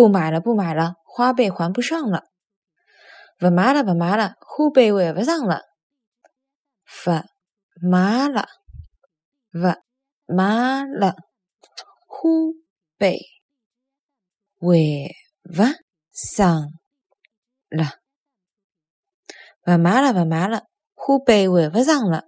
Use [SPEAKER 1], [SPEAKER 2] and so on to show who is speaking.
[SPEAKER 1] 不买了，不买了，花呗还不上了。不买了，不买了，花呗还不上了。不买了，不买了，花呗还不上了。不买了，不买了，花呗还不上了。